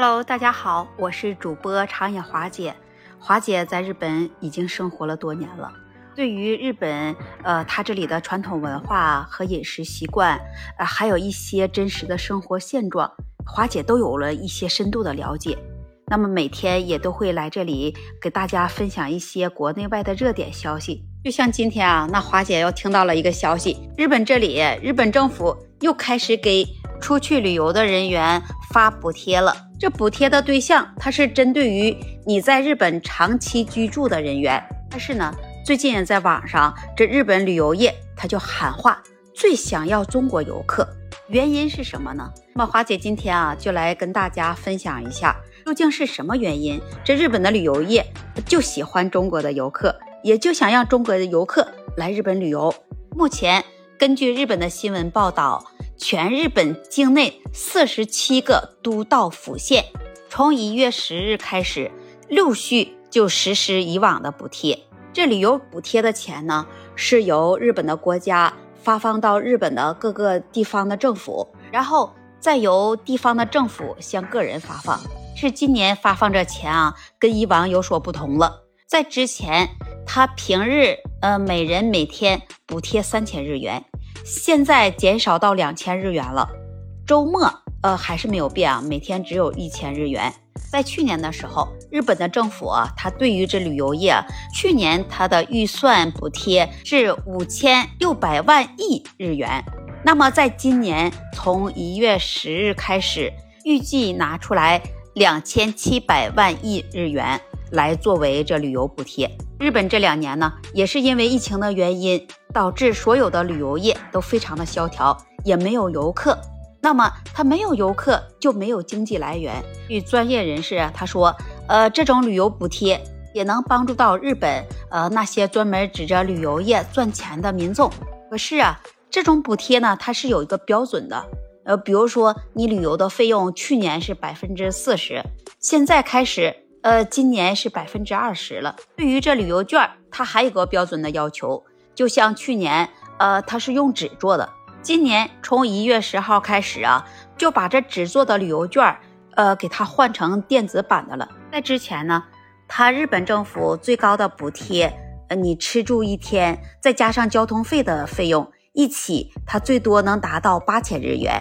Hello，大家好，我是主播长野华姐。华姐在日本已经生活了多年了，对于日本，呃，它这里的传统文化和饮食习惯，呃，还有一些真实的生活现状，华姐都有了一些深度的了解。那么每天也都会来这里给大家分享一些国内外的热点消息。就像今天啊，那华姐又听到了一个消息，日本这里，日本政府又开始给出去旅游的人员发补贴了。这补贴的对象，它是针对于你在日本长期居住的人员。但是呢，最近在网上，这日本旅游业他就喊话，最想要中国游客，原因是什么呢？那么华姐今天啊，就来跟大家分享一下，究竟是什么原因，这日本的旅游业就喜欢中国的游客，也就想让中国的游客来日本旅游。目前根据日本的新闻报道。全日本境内四十七个都道府县，从一月十日开始，陆续就实施以往的补贴。这旅游补贴的钱呢，是由日本的国家发放到日本的各个地方的政府，然后再由地方的政府向个人发放。是今年发放这钱啊，跟以往有所不同了。在之前，他平日呃每人每天补贴三千日元。现在减少到两千日元了，周末呃还是没有变啊，每天只有一千日元。在去年的时候，日本的政府啊，它对于这旅游业，去年它的预算补贴是五千六百万亿日元。那么在今年从一月十日开始，预计拿出来两千七百万亿日元来作为这旅游补贴。日本这两年呢，也是因为疫情的原因。导致所有的旅游业都非常的萧条，也没有游客。那么他没有游客，就没有经济来源。据专业人士他说，呃，这种旅游补贴也能帮助到日本，呃，那些专门指着旅游业赚钱的民众。可是啊，这种补贴呢，它是有一个标准的。呃，比如说你旅游的费用去年是百分之四十，现在开始，呃，今年是百分之二十了。对于这旅游券，它还有个标准的要求。就像去年，呃，它是用纸做的。今年从一月十号开始啊，就把这纸做的旅游券，呃，给它换成电子版的了。在之前呢，它日本政府最高的补贴，呃，你吃住一天，再加上交通费的费用一起，它最多能达到八千日元。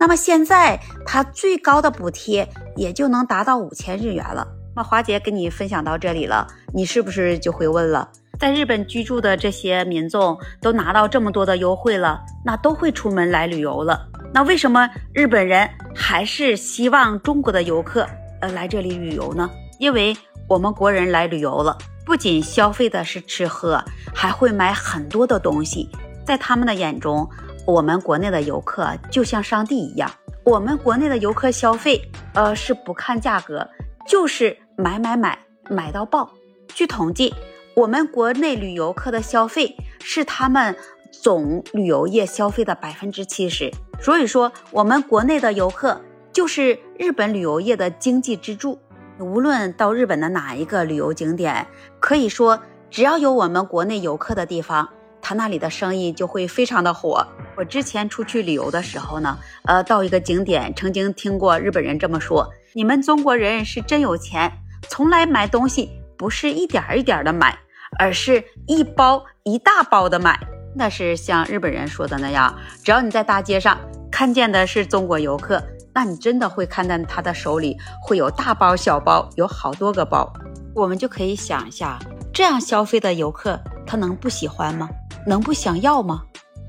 那么现在它最高的补贴也就能达到五千日元了。那华姐跟你分享到这里了，你是不是就会问了？在日本居住的这些民众都拿到这么多的优惠了，那都会出门来旅游了。那为什么日本人还是希望中国的游客呃来这里旅游呢？因为我们国人来旅游了，不仅消费的是吃喝，还会买很多的东西。在他们的眼中，我们国内的游客就像上帝一样。我们国内的游客消费，呃，是不看价格，就是买买买，买到爆。据统计。我们国内旅游客的消费是他们总旅游业消费的百分之七十，所以说我们国内的游客就是日本旅游业的经济支柱。无论到日本的哪一个旅游景点，可以说只要有我们国内游客的地方，他那里的生意就会非常的火。我之前出去旅游的时候呢，呃，到一个景点，曾经听过日本人这么说：“你们中国人是真有钱，从来买东西。”不是一点一点的买，而是一包一大包的买。那是像日本人说的那样，只要你在大街上看见的是中国游客，那你真的会看到他的手里会有大包小包，有好多个包。我们就可以想一下，这样消费的游客，他能不喜欢吗？能不想要吗？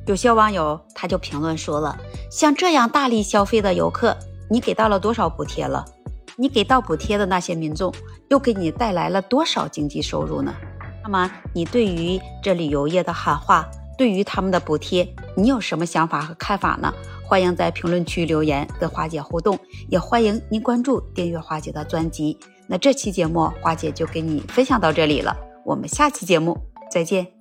有些网友他就评论说了，像这样大力消费的游客，你给到了多少补贴了？你给到补贴的那些民众，又给你带来了多少经济收入呢？那么你对于这旅游业的喊话，对于他们的补贴，你有什么想法和看法呢？欢迎在评论区留言跟花姐互动，也欢迎您关注订阅花姐的专辑。那这期节目花姐就给你分享到这里了，我们下期节目再见。